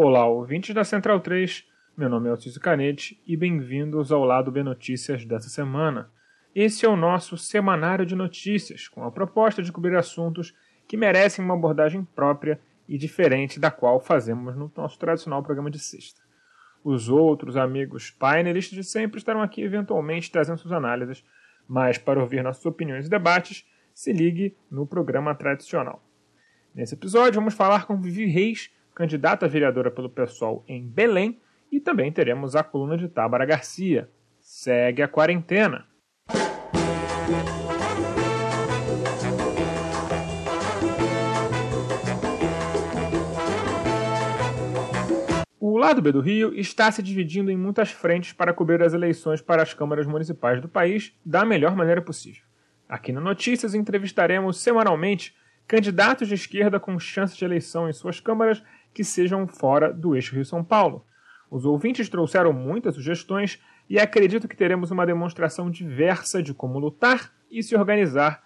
Olá, ouvintes da Central 3. Meu nome é Alcísio Canete e bem-vindos ao Lado B Notícias dessa semana. Esse é o nosso semanário de notícias, com a proposta de cobrir assuntos que merecem uma abordagem própria e diferente da qual fazemos no nosso tradicional programa de sexta. Os outros amigos painelistas de sempre estarão aqui eventualmente trazendo suas análises, mas para ouvir nossas opiniões e debates, se ligue no programa tradicional. Nesse episódio, vamos falar com Vivi Reis, candidata a vereadora pelo PSOL em Belém, e também teremos a coluna de Tábara Garcia. Segue a quarentena. O lado B do Rio está se dividindo em muitas frentes para cobrir as eleições para as câmaras municipais do país da melhor maneira possível. Aqui no Notícias entrevistaremos semanalmente candidatos de esquerda com chance de eleição em suas câmaras que sejam fora do eixo Rio-São Paulo. Os ouvintes trouxeram muitas sugestões e acredito que teremos uma demonstração diversa de como lutar e se organizar,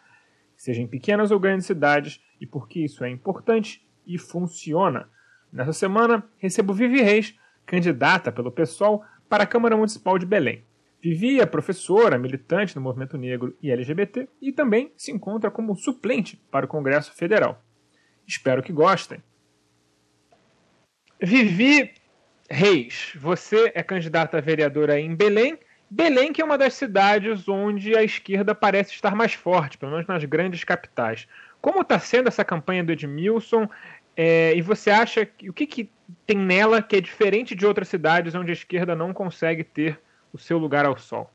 seja em pequenas ou grandes cidades, e por que isso é importante e funciona. Nessa semana, recebo Vivi Reis, candidata pelo PSOL para a Câmara Municipal de Belém. Vivi é professora, militante no movimento negro e LGBT e também se encontra como suplente para o Congresso Federal. Espero que gostem. Vivi Reis, você é candidata a vereadora em Belém. Belém, que é uma das cidades onde a esquerda parece estar mais forte, pelo menos nas grandes capitais. Como está sendo essa campanha do Edmilson? É, e você acha que o que, que tem nela que é diferente de outras cidades onde a esquerda não consegue ter o seu lugar ao sol?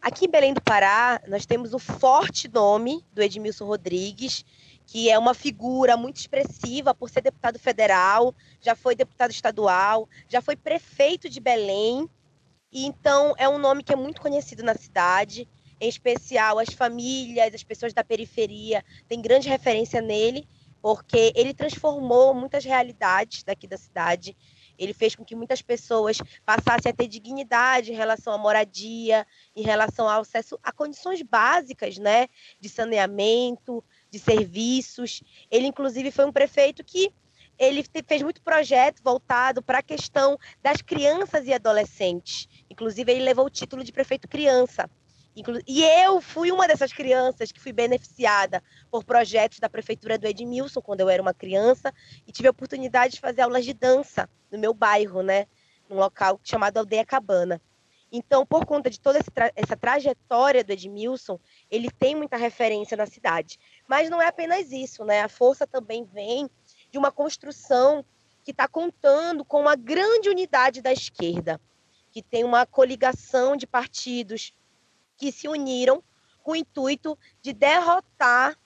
Aqui em Belém do Pará, nós temos o forte nome do Edmilson Rodrigues, que é uma figura muito expressiva por ser deputado federal, já foi deputado estadual, já foi prefeito de Belém. E então é um nome que é muito conhecido na cidade, em especial as famílias, as pessoas da periferia têm grande referência nele, porque ele transformou muitas realidades daqui da cidade ele fez com que muitas pessoas passassem a ter dignidade em relação à moradia, em relação ao acesso a condições básicas, né, de saneamento, de serviços. Ele inclusive foi um prefeito que ele fez muito projeto voltado para a questão das crianças e adolescentes. Inclusive, ele levou o título de prefeito criança. E eu fui uma dessas crianças que fui beneficiada por projetos da prefeitura do Edmilson quando eu era uma criança e tive a oportunidade de fazer aulas de dança no meu bairro, né, num local chamado Aldeia Cabana. Então, por conta de toda essa trajetória do Edmilson, ele tem muita referência na cidade. Mas não é apenas isso, né? A força também vem de uma construção que está contando com uma grande unidade da esquerda, que tem uma coligação de partidos que se uniram com o intuito de derrotar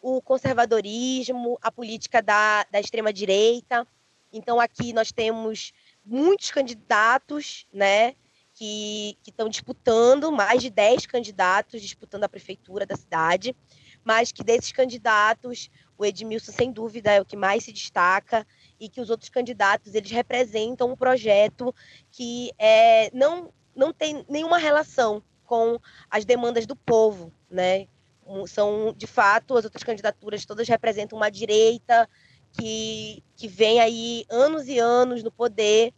o conservadorismo, a política da, da extrema-direita. Então, aqui nós temos muitos candidatos, né, que estão disputando, mais de 10 candidatos disputando a prefeitura da cidade, mas que desses candidatos, o Edmilson, sem dúvida, é o que mais se destaca e que os outros candidatos, eles representam um projeto que é, não, não tem nenhuma relação com as demandas do povo, né? São, de fato, as outras candidaturas todas representam uma direita que, que vem aí anos e anos no poder.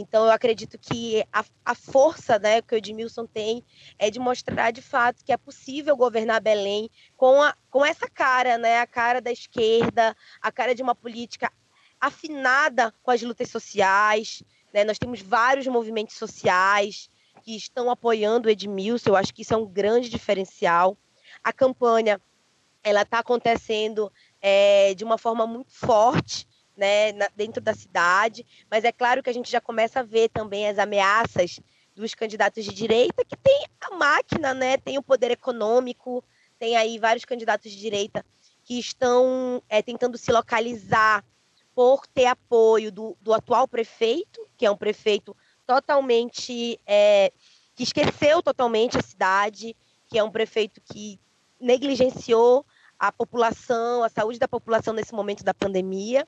Então, eu acredito que a, a força né, que o Edmilson tem é de mostrar, de fato, que é possível governar Belém com, a, com essa cara, né, a cara da esquerda, a cara de uma política afinada com as lutas sociais. Né? Nós temos vários movimentos sociais, que estão apoiando o Edmilson. Eu acho que isso é um grande diferencial. A campanha ela está acontecendo é, de uma forma muito forte. Né, na, dentro da cidade, mas é claro que a gente já começa a ver também as ameaças dos candidatos de direita, que tem a máquina, né, tem o poder econômico, tem aí vários candidatos de direita que estão é, tentando se localizar por ter apoio do, do atual prefeito, que é um prefeito totalmente. É, que esqueceu totalmente a cidade, que é um prefeito que negligenciou a população, a saúde da população nesse momento da pandemia.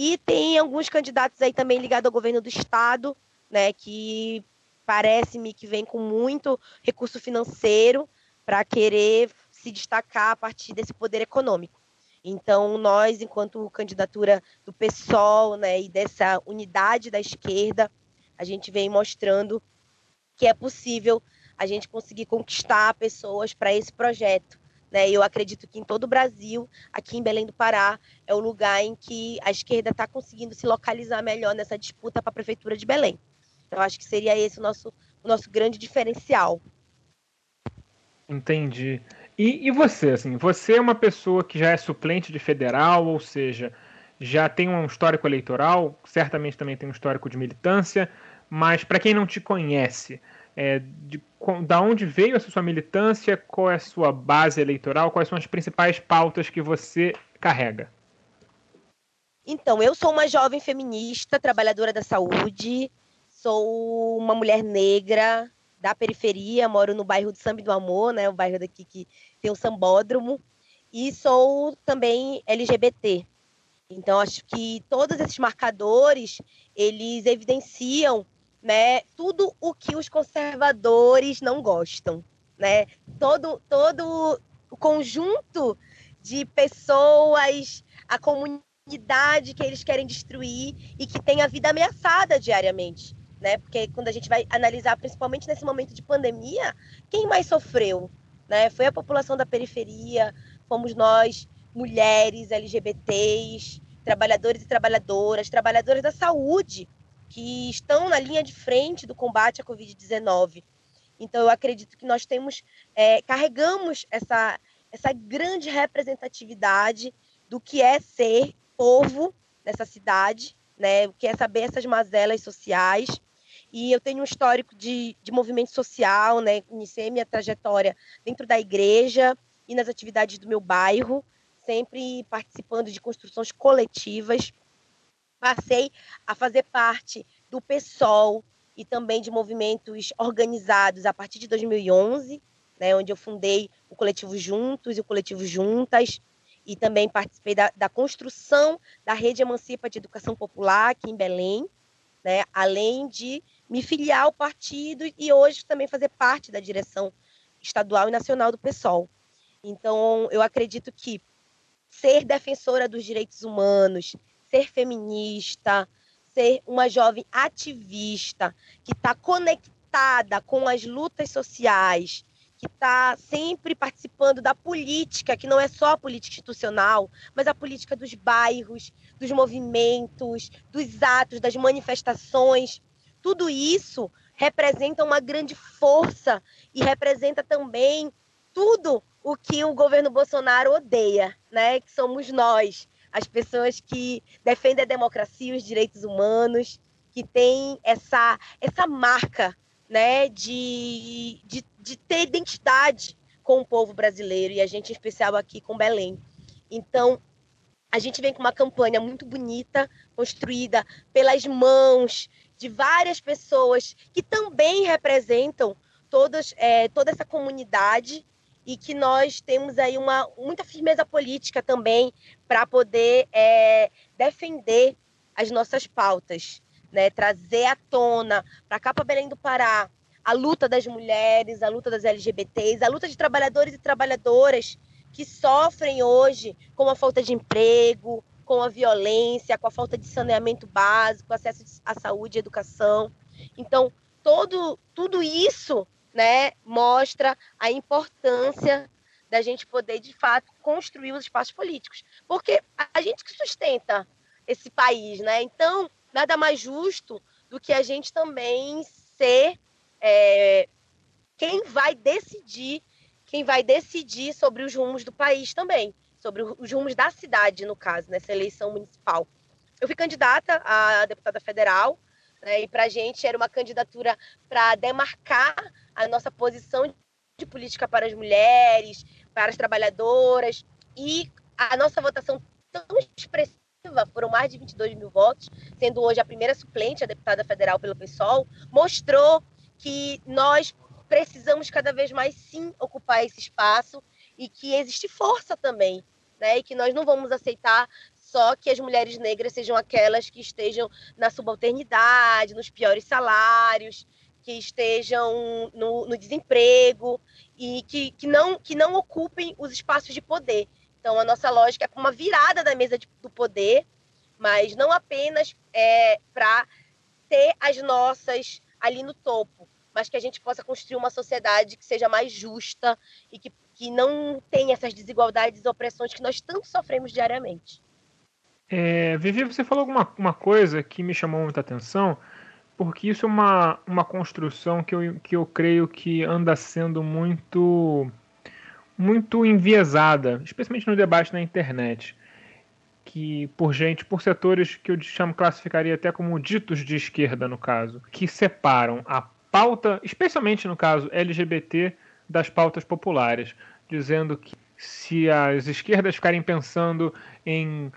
E tem alguns candidatos aí também ligados ao governo do estado, né, que parece-me que vem com muito recurso financeiro para querer se destacar a partir desse poder econômico. Então, nós, enquanto candidatura do PSOL né, e dessa unidade da esquerda, a gente vem mostrando que é possível a gente conseguir conquistar pessoas para esse projeto. Né? Eu acredito que em todo o Brasil, aqui em Belém do Pará, é o lugar em que a esquerda está conseguindo se localizar melhor nessa disputa para a Prefeitura de Belém. Então, acho que seria esse o nosso, o nosso grande diferencial. Entendi. E, e você, assim, você é uma pessoa que já é suplente de federal, ou seja, já tem um histórico eleitoral, certamente também tem um histórico de militância, mas para quem não te conhece, é, de, da onde veio essa sua militância, qual é a sua base eleitoral, quais são as principais pautas que você carrega? Então, eu sou uma jovem feminista, trabalhadora da saúde, sou uma mulher negra da periferia, moro no bairro do Samba do Amor, né, o bairro daqui que tem o sambódromo, e sou também LGBT. Então, acho que todos esses marcadores, eles evidenciam né, tudo o que os conservadores não gostam, né? Todo, todo o conjunto de pessoas, a comunidade que eles querem destruir e que tem a vida ameaçada diariamente, né? Porque quando a gente vai analisar, principalmente nesse momento de pandemia, quem mais sofreu, né? Foi a população da periferia, fomos nós, mulheres, LGBTs, trabalhadores e trabalhadoras, trabalhadores da saúde, que estão na linha de frente do combate à Covid-19. Então, eu acredito que nós temos, é, carregamos essa, essa grande representatividade do que é ser povo nessa cidade, né? o que é saber essas mazelas sociais. E eu tenho um histórico de, de movimento social, né? iniciei minha trajetória dentro da igreja e nas atividades do meu bairro, sempre participando de construções coletivas passei a fazer parte do PSOL e também de movimentos organizados a partir de 2011, né, onde eu fundei o coletivo Juntos e o coletivo Juntas, e também participei da, da construção da Rede Emancipa de Educação Popular aqui em Belém, né, além de me filiar ao partido e hoje também fazer parte da direção estadual e nacional do PSOL. Então, eu acredito que ser defensora dos direitos humanos, ser feminista, ser uma jovem ativista que está conectada com as lutas sociais, que está sempre participando da política, que não é só a política institucional, mas a política dos bairros, dos movimentos, dos atos, das manifestações. Tudo isso representa uma grande força e representa também tudo o que o governo Bolsonaro odeia, né? Que somos nós, as pessoas que defendem a democracia, os direitos humanos, que têm essa, essa marca né, de, de, de ter identidade com o povo brasileiro e a gente em especial aqui com Belém. Então, a gente vem com uma campanha muito bonita, construída pelas mãos de várias pessoas que também representam todas, é, toda essa comunidade e que nós temos aí uma muita firmeza política também para poder é, defender as nossas pautas, né? trazer à tona para cá para Belém do Pará a luta das mulheres, a luta das LGBTs, a luta de trabalhadores e trabalhadoras que sofrem hoje com a falta de emprego, com a violência, com a falta de saneamento básico, acesso à saúde e educação. Então, todo, tudo isso né, mostra a importância da gente poder, de fato, construir os espaços políticos. Porque a gente que sustenta esse país, né? Então, nada mais justo do que a gente também ser é, quem vai decidir, quem vai decidir sobre os rumos do país também, sobre os rumos da cidade, no caso, nessa eleição municipal. Eu fui candidata a deputada federal, né, e para a gente era uma candidatura para demarcar a nossa posição de política para as mulheres, para as trabalhadoras, e a nossa votação tão expressiva, foram mais de 22 mil votos, sendo hoje a primeira suplente, a deputada federal pelo PSOL, mostrou que nós precisamos cada vez mais sim ocupar esse espaço e que existe força também, né? E que nós não vamos aceitar só que as mulheres negras sejam aquelas que estejam na subalternidade, nos piores salários, que estejam no, no desemprego e que, que, não, que não ocupem os espaços de poder. Então, a nossa lógica é uma virada da mesa de, do poder, mas não apenas é, para ter as nossas ali no topo, mas que a gente possa construir uma sociedade que seja mais justa e que, que não tenha essas desigualdades e opressões que nós tanto sofremos diariamente. É, Vivi, você falou alguma uma coisa que me chamou muita atenção, porque isso é uma, uma construção que eu, que eu creio que anda sendo muito muito enviesada, especialmente no debate na internet, que por gente, por setores que eu chamo, classificaria até como ditos de esquerda no caso, que separam a pauta, especialmente no caso LGBT, das pautas populares, dizendo que se as esquerdas ficarem pensando em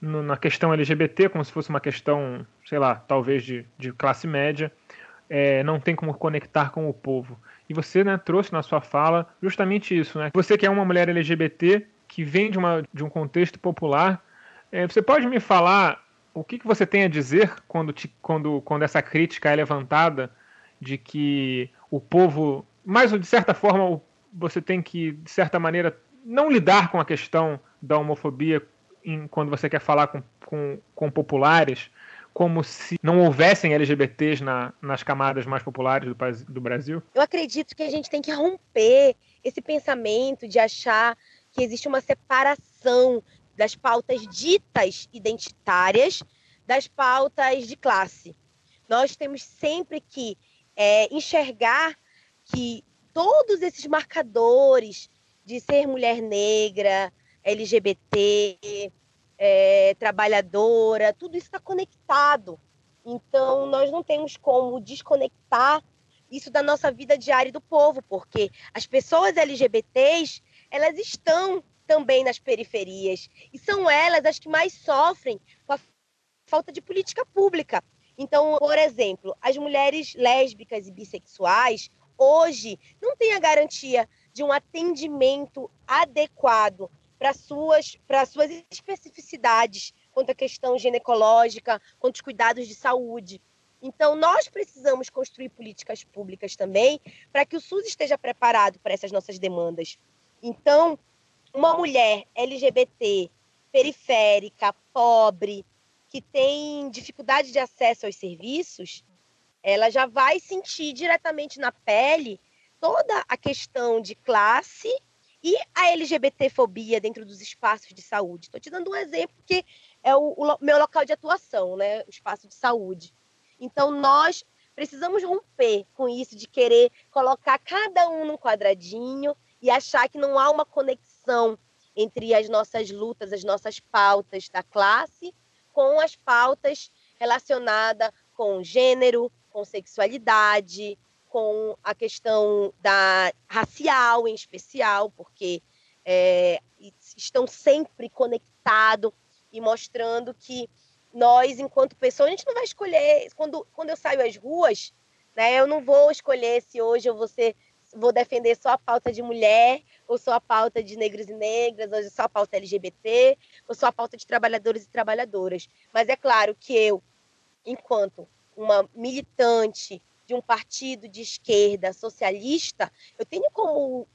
no, na questão LGBT como se fosse uma questão, sei lá, talvez de, de classe média, é, não tem como conectar com o povo. E você né, trouxe na sua fala justamente isso. Né? Você que é uma mulher LGBT, que vem de, uma, de um contexto popular, é, você pode me falar o que, que você tem a dizer quando, te, quando, quando essa crítica é levantada de que o povo, mas de certa forma, você tem que, de certa maneira, não lidar com a questão da homofobia em, quando você quer falar com, com, com populares, como se não houvessem LGBTs na, nas camadas mais populares do, do Brasil? Eu acredito que a gente tem que romper esse pensamento de achar que existe uma separação das pautas ditas identitárias das pautas de classe. Nós temos sempre que é, enxergar que todos esses marcadores de ser mulher negra, LGBT, é, trabalhadora, tudo isso está conectado. Então, nós não temos como desconectar isso da nossa vida diária do povo, porque as pessoas LGBTs, elas estão também nas periferias e são elas as que mais sofrem com a falta de política pública. Então, por exemplo, as mulheres lésbicas e bissexuais hoje não têm a garantia de um atendimento adequado para suas, para suas especificidades quanto à questão ginecológica, quanto aos cuidados de saúde. Então, nós precisamos construir políticas públicas também para que o SUS esteja preparado para essas nossas demandas. Então, uma mulher LGBT, periférica, pobre, que tem dificuldade de acesso aos serviços, ela já vai sentir diretamente na pele toda a questão de classe e a LGBTfobia dentro dos espaços de saúde. Estou te dando um exemplo que é o, o, meu local de atuação, né? o espaço de saúde. Então, nós precisamos romper com isso de querer colocar cada um num quadradinho e achar que não há uma conexão entre as nossas lutas, as nossas pautas da classe com as pautas relacionadas com gênero, com sexualidade, com a questão da racial em especial, porque é, estão sempre conectados e mostrando que nós, enquanto pessoas, a gente não vai escolher. Quando, quando eu saio às ruas, né, eu não vou escolher se hoje eu vou, ser, vou defender só a pauta de mulher, ou só a pauta de negros e negras, ou só a pauta LGBT, ou só a pauta de trabalhadores e trabalhadoras. Mas é claro que eu, enquanto uma militante de um partido de esquerda socialista, eu tenho como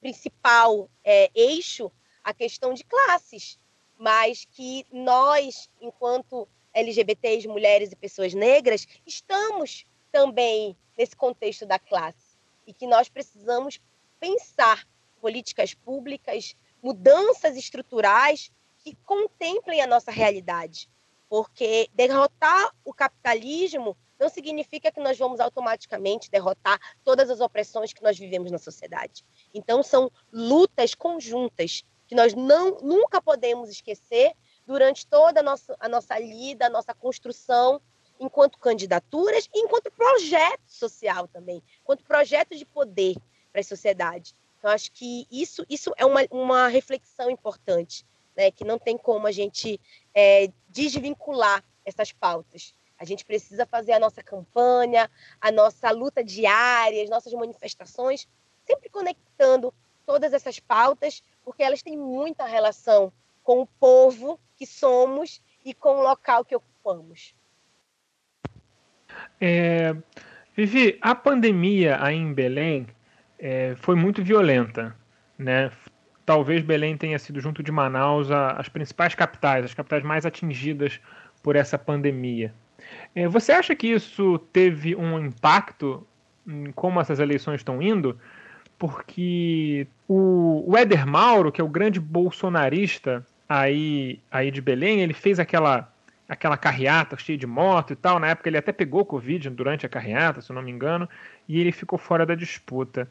principal é, eixo a questão de classes, mas que nós, enquanto LGBTs, mulheres e pessoas negras, estamos também nesse contexto da classe e que nós precisamos pensar políticas públicas, mudanças estruturais que contemplem a nossa realidade, porque derrotar o capitalismo não significa que nós vamos automaticamente derrotar todas as opressões que nós vivemos na sociedade. Então, são lutas conjuntas que nós não, nunca podemos esquecer durante toda a nossa, a nossa lida, a nossa construção, enquanto candidaturas e enquanto projeto social também, enquanto projeto de poder para a sociedade. Então, acho que isso, isso é uma, uma reflexão importante, né, que não tem como a gente é, desvincular essas pautas. A gente precisa fazer a nossa campanha, a nossa luta diária, as nossas manifestações, sempre conectando todas essas pautas, porque elas têm muita relação com o povo que somos e com o local que ocupamos. É, Vivi, a pandemia aí em Belém é, foi muito violenta, né? talvez Belém tenha sido, junto de Manaus, a, as principais capitais, as capitais mais atingidas por essa pandemia. É, você acha que isso teve um impacto em como essas eleições estão indo? Porque o, o Éder Mauro, que é o grande bolsonarista aí, aí de Belém, ele fez aquela aquela carreata cheia de moto e tal. Na época ele até pegou Covid durante a carreata, se eu não me engano, e ele ficou fora da disputa.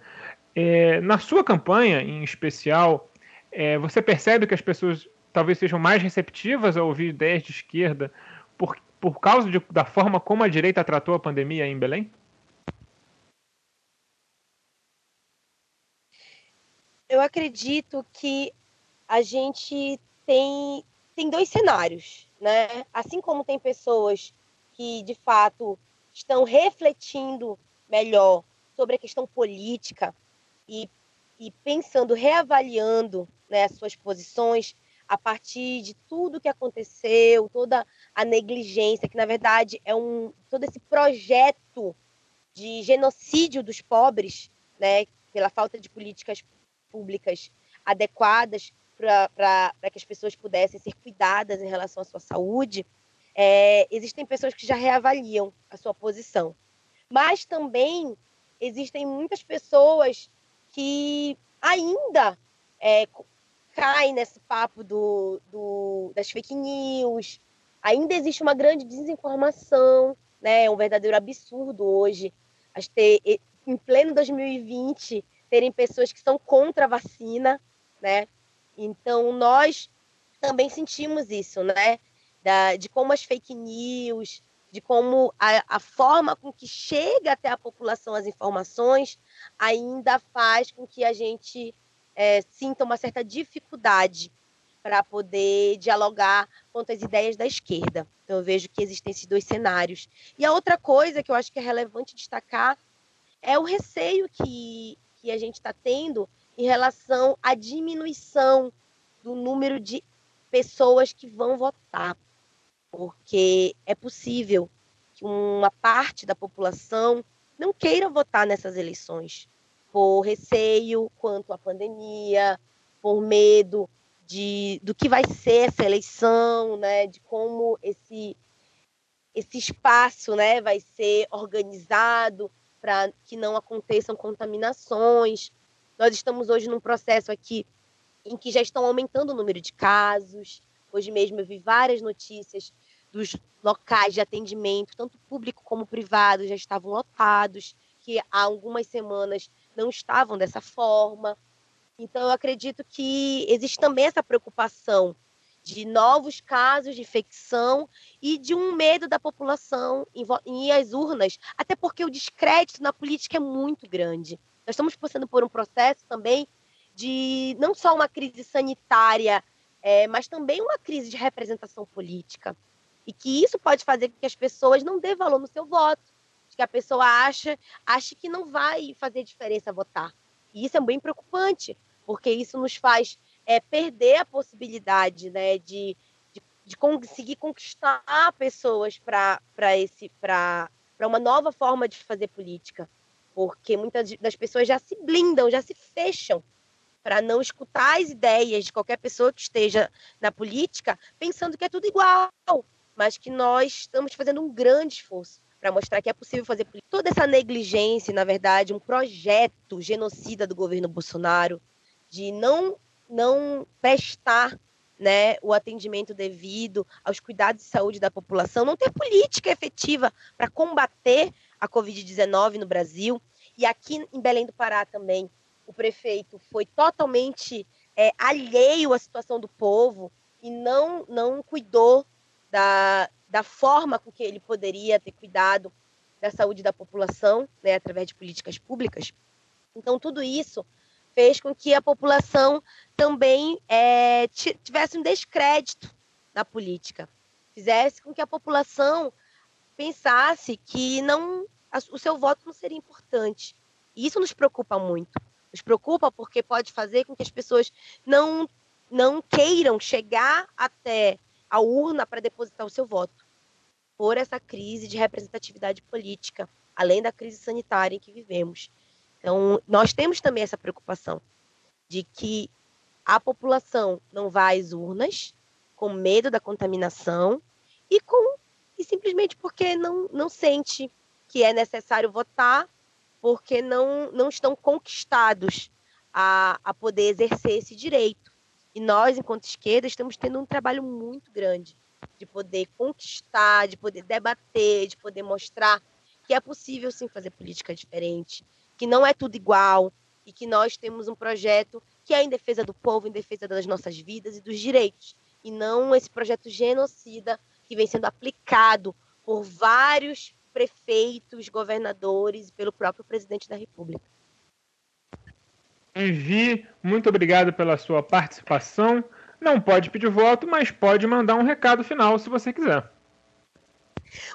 É, na sua campanha, em especial, é, você percebe que as pessoas talvez sejam mais receptivas a ouvir ideias de esquerda por, por causa de, da forma como a direita tratou a pandemia em Belém? Eu acredito que a gente tem, tem dois cenários né? Assim como tem pessoas que de fato estão refletindo melhor sobre a questão política e, e pensando, reavaliando né, as suas posições a partir de tudo que aconteceu, toda a negligência, que na verdade é um todo esse projeto de genocídio dos pobres, né, pela falta de políticas públicas adequadas para que as pessoas pudessem ser cuidadas em relação à sua saúde, é, existem pessoas que já reavaliam a sua posição. Mas também existem muitas pessoas que ainda é, caem nesse papo do, do, das fake news. Ainda existe uma grande desinformação, né? É um verdadeiro absurdo hoje ter, em pleno 2020 terem pessoas que são contra a vacina, né? Então, nós também sentimos isso, né? Da, de como as fake news, de como a, a, forma com que chega até a população as informações ainda faz com que a gente é, sinta uma certa dificuldade para poder dialogar contra as ideias da esquerda. Então, eu vejo que existem esses dois cenários. E a outra coisa que eu acho que é relevante destacar é o receio que, que a gente está tendo em relação à diminuição do número de pessoas que vão votar, porque é possível que uma parte da população não queira votar nessas eleições por receio quanto à pandemia, por medo de, do que vai ser essa eleição, né, de como esse esse espaço, né, vai ser organizado para que não aconteçam contaminações. Nós estamos hoje num processo aqui em que já estão aumentando o número de casos. Hoje mesmo eu vi várias notícias dos locais de atendimento, tanto público como privado, já estavam lotados, que há algumas semanas não estavam dessa forma. Então, eu acredito que existe também essa preocupação de novos casos de infecção e de um medo da população em às urnas, até porque o descrédito na política é muito grande. Nós estamos passando por um processo também de não só uma crise sanitária, é, mas também uma crise de representação política. E que isso pode fazer com que as pessoas não dêem valor no seu voto. Que a pessoa acha, acha que não vai fazer diferença votar. E isso é bem preocupante, porque isso nos faz é, perder a possibilidade né, de, de, de conseguir conquistar pessoas para uma nova forma de fazer política porque muitas das pessoas já se blindam, já se fecham para não escutar as ideias de qualquer pessoa que esteja na política, pensando que é tudo igual, mas que nós estamos fazendo um grande esforço para mostrar que é possível fazer. Toda essa negligência, na verdade, um projeto genocida do governo Bolsonaro de não não prestar né, o atendimento devido aos cuidados de saúde da população, não ter política efetiva para combater a Covid-19 no Brasil. E aqui em Belém do Pará também, o prefeito foi totalmente é, alheio à situação do povo e não, não cuidou da, da forma com que ele poderia ter cuidado da saúde da população, né, através de políticas públicas. Então, tudo isso fez com que a população também é, tivesse um descrédito na política, fizesse com que a população pensasse que não o seu voto não seria importante. E isso nos preocupa muito. Nos preocupa porque pode fazer com que as pessoas não, não queiram chegar até a urna para depositar o seu voto, por essa crise de representatividade política, além da crise sanitária em que vivemos. Então, nós temos também essa preocupação de que a população não vai às urnas com medo da contaminação e com e simplesmente porque não, não sente que é necessário votar, porque não, não estão conquistados a, a poder exercer esse direito. E nós, enquanto esquerda, estamos tendo um trabalho muito grande de poder conquistar, de poder debater, de poder mostrar que é possível sim fazer política diferente, que não é tudo igual e que nós temos um projeto que é em defesa do povo, em defesa das nossas vidas e dos direitos, e não esse projeto genocida que vem sendo aplicado por vários prefeitos, governadores e pelo próprio presidente da República. Envi, muito obrigado pela sua participação. Não pode pedir voto, mas pode mandar um recado final se você quiser.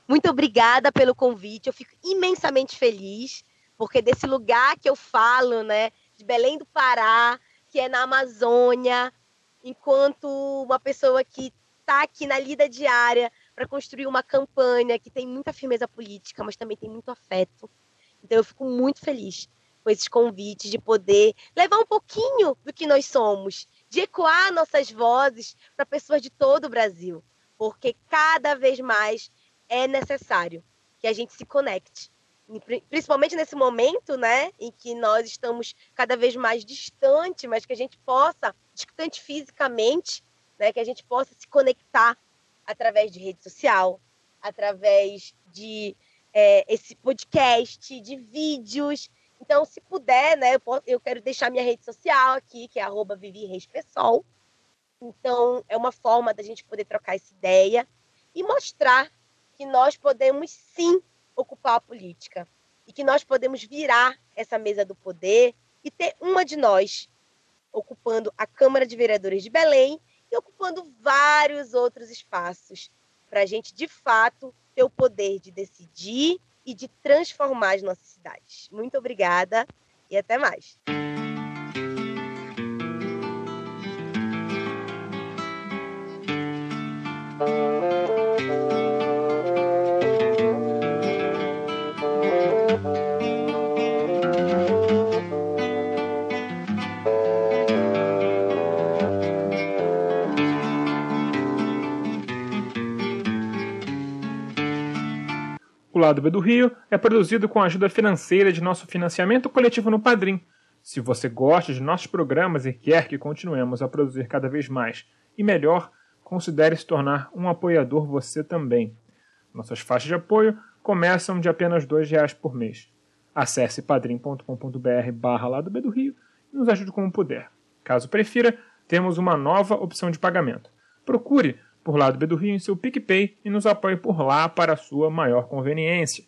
Muito obrigada pelo convite. Eu fico imensamente feliz, porque desse lugar que eu falo, né, de Belém do Pará, que é na Amazônia, enquanto uma pessoa que está aqui na lida diária para construir uma campanha que tem muita firmeza política, mas também tem muito afeto. Então eu fico muito feliz com esses convites de poder levar um pouquinho do que nós somos, de ecoar nossas vozes para pessoas de todo o Brasil, porque cada vez mais é necessário que a gente se conecte principalmente nesse momento, né, em que nós estamos cada vez mais distante, mas que a gente possa, distante fisicamente, né, que a gente possa se conectar através de rede social, através de é, esse podcast, de vídeos. Então, se puder, né, eu, posso, eu quero deixar minha rede social aqui, que é arroba Pessoal. Então, é uma forma da gente poder trocar essa ideia e mostrar que nós podemos sim ocupar a política e que nós podemos virar essa mesa do poder e ter uma de nós ocupando a Câmara de Vereadores de Belém e ocupando vários outros espaços para a gente, de fato, ter o poder de decidir e de transformar as nossas cidades. Muito obrigada e até mais. Lado B do Rio é produzido com a ajuda financeira de nosso financiamento coletivo no Padrim. Se você gosta de nossos programas e quer que continuemos a produzir cada vez mais e melhor, considere se tornar um apoiador você também. Nossas faixas de apoio começam de apenas R$ reais por mês. Acesse padrim.com.br barra Lado B do Rio e nos ajude como puder. Caso prefira, temos uma nova opção de pagamento. Procure por lado B do Rio em seu PicPay e nos apoie por lá para sua maior conveniência.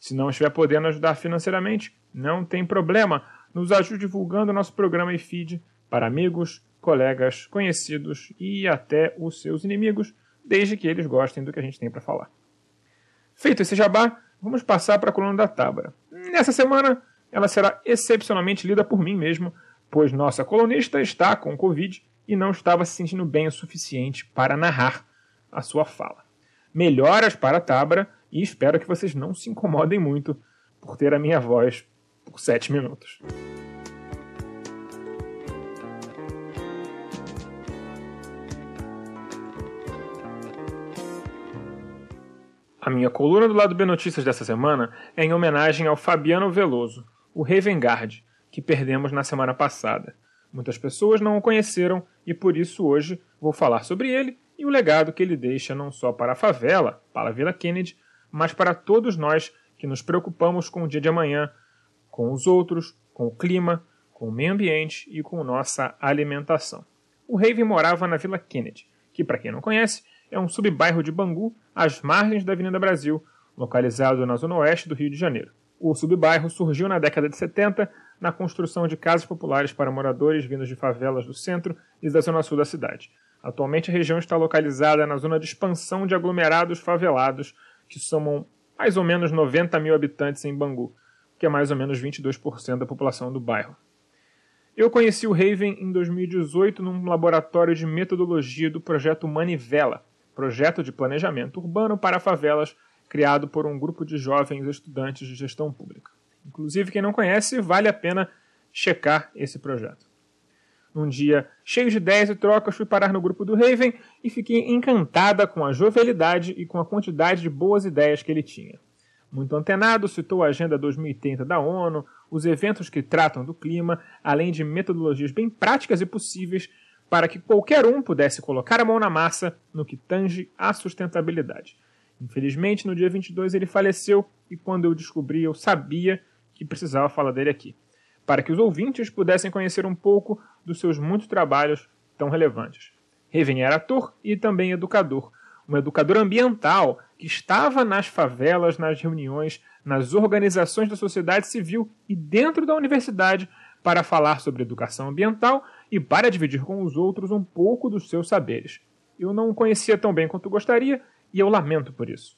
Se não estiver podendo ajudar financeiramente, não tem problema. Nos ajude divulgando nosso programa e feed para amigos, colegas, conhecidos e até os seus inimigos, desde que eles gostem do que a gente tem para falar. Feito esse jabá, vamos passar para a coluna da Tábara. Nessa semana, ela será excepcionalmente lida por mim mesmo, pois nossa colunista está com Covid e não estava se sentindo bem o suficiente para narrar a sua fala. Melhoras para a Tabra e espero que vocês não se incomodem muito por ter a minha voz por sete minutos. A minha coluna do lado B Notícias dessa semana é em homenagem ao Fabiano Veloso, o Ravengard, que perdemos na semana passada. Muitas pessoas não o conheceram e por isso hoje vou falar sobre ele e o legado que ele deixa não só para a favela, para a Vila Kennedy, mas para todos nós que nos preocupamos com o dia de amanhã, com os outros, com o clima, com o meio ambiente e com nossa alimentação. O Raven morava na Vila Kennedy, que, para quem não conhece, é um subbairro de Bangu, às margens da Avenida Brasil, localizado na zona oeste do Rio de Janeiro. O subbairro surgiu na década de 70 na construção de casas populares para moradores vindos de favelas do centro e da zona sul da cidade. Atualmente a região está localizada na zona de expansão de aglomerados favelados, que somam mais ou menos 90 mil habitantes em Bangu, que é mais ou menos 22% da população do bairro. Eu conheci o Raven em 2018 num laboratório de metodologia do projeto Manivela, projeto de planejamento urbano para favelas criado por um grupo de jovens estudantes de gestão pública. Inclusive, quem não conhece, vale a pena checar esse projeto. Num dia cheio de ideias e trocas, fui parar no grupo do Raven e fiquei encantada com a jovialidade e com a quantidade de boas ideias que ele tinha. Muito antenado, citou a Agenda 2030 da ONU, os eventos que tratam do clima, além de metodologias bem práticas e possíveis para que qualquer um pudesse colocar a mão na massa no que tange à sustentabilidade. Infelizmente, no dia 22 ele faleceu e quando eu descobri, eu sabia que precisava falar dele aqui, para que os ouvintes pudessem conhecer um pouco dos seus muitos trabalhos tão relevantes. Raven era ator e também educador, um educador ambiental que estava nas favelas, nas reuniões, nas organizações da sociedade civil e dentro da universidade para falar sobre educação ambiental e para dividir com os outros um pouco dos seus saberes. Eu não o conhecia tão bem quanto gostaria e eu lamento por isso.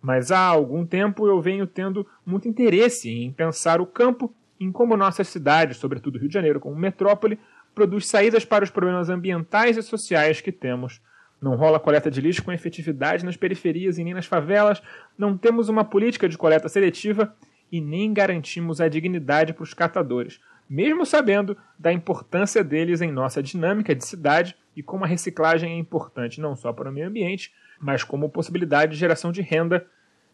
Mas há algum tempo eu venho tendo muito interesse em pensar o campo, em como nossas cidades, sobretudo Rio de Janeiro como metrópole, produz saídas para os problemas ambientais e sociais que temos. Não rola coleta de lixo com efetividade nas periferias e nem nas favelas, não temos uma política de coleta seletiva e nem garantimos a dignidade para os catadores, mesmo sabendo da importância deles em nossa dinâmica de cidade e como a reciclagem é importante não só para o meio ambiente, mas como possibilidade de geração de renda,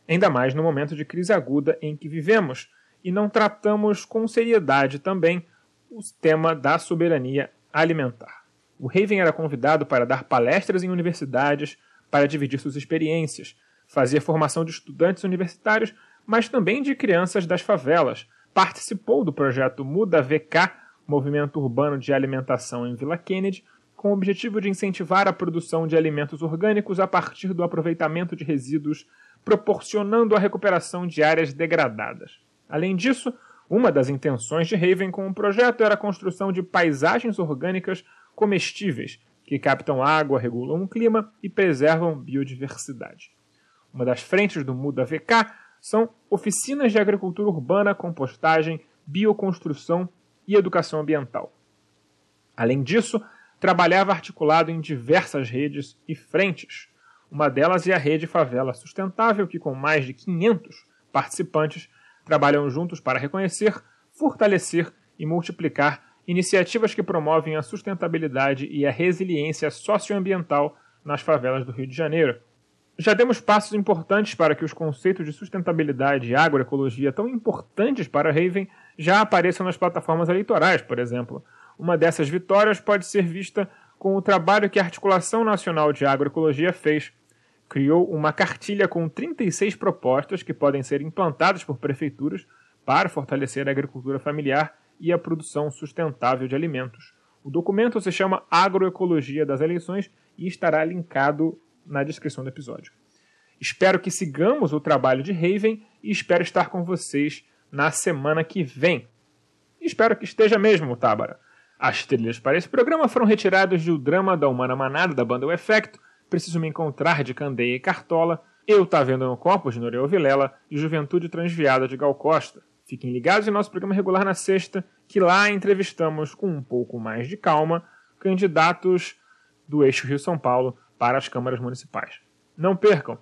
ainda mais no momento de crise aguda em que vivemos. E não tratamos com seriedade também o tema da soberania alimentar. O Raven era convidado para dar palestras em universidades, para dividir suas experiências, fazer formação de estudantes universitários, mas também de crianças das favelas. Participou do projeto Muda VK, movimento urbano de alimentação em Vila Kennedy, com o objetivo de incentivar a produção de alimentos orgânicos a partir do aproveitamento de resíduos, proporcionando a recuperação de áreas degradadas. Além disso, uma das intenções de Raven com o projeto era a construção de paisagens orgânicas comestíveis, que captam água, regulam o clima e preservam biodiversidade. Uma das frentes do Muda VK são oficinas de agricultura urbana, compostagem, bioconstrução e educação ambiental. Além disso, trabalhava articulado em diversas redes e frentes. Uma delas é a Rede Favela Sustentável, que, com mais de 500 participantes, trabalham juntos para reconhecer, fortalecer e multiplicar iniciativas que promovem a sustentabilidade e a resiliência socioambiental nas favelas do Rio de Janeiro. Já demos passos importantes para que os conceitos de sustentabilidade e agroecologia tão importantes para a Raven já apareçam nas plataformas eleitorais, por exemplo. Uma dessas vitórias pode ser vista com o trabalho que a Articulação Nacional de Agroecologia fez. Criou uma cartilha com 36 propostas que podem ser implantadas por prefeituras para fortalecer a agricultura familiar e a produção sustentável de alimentos. O documento se chama Agroecologia das Eleições e estará linkado na descrição do episódio. Espero que sigamos o trabalho de Raven e espero estar com vocês na semana que vem. Espero que esteja mesmo, Tábara. As trilhas para esse programa foram retiradas do drama da Humana Manada da banda O Efecto, Preciso Me Encontrar de Candeia e Cartola, Eu Tá Vendo no Copo de Noreu Vilela e Juventude Transviada de Gal Costa. Fiquem ligados em nosso programa regular na sexta, que lá entrevistamos com um pouco mais de calma candidatos do eixo Rio-São Paulo para as câmaras municipais. Não percam!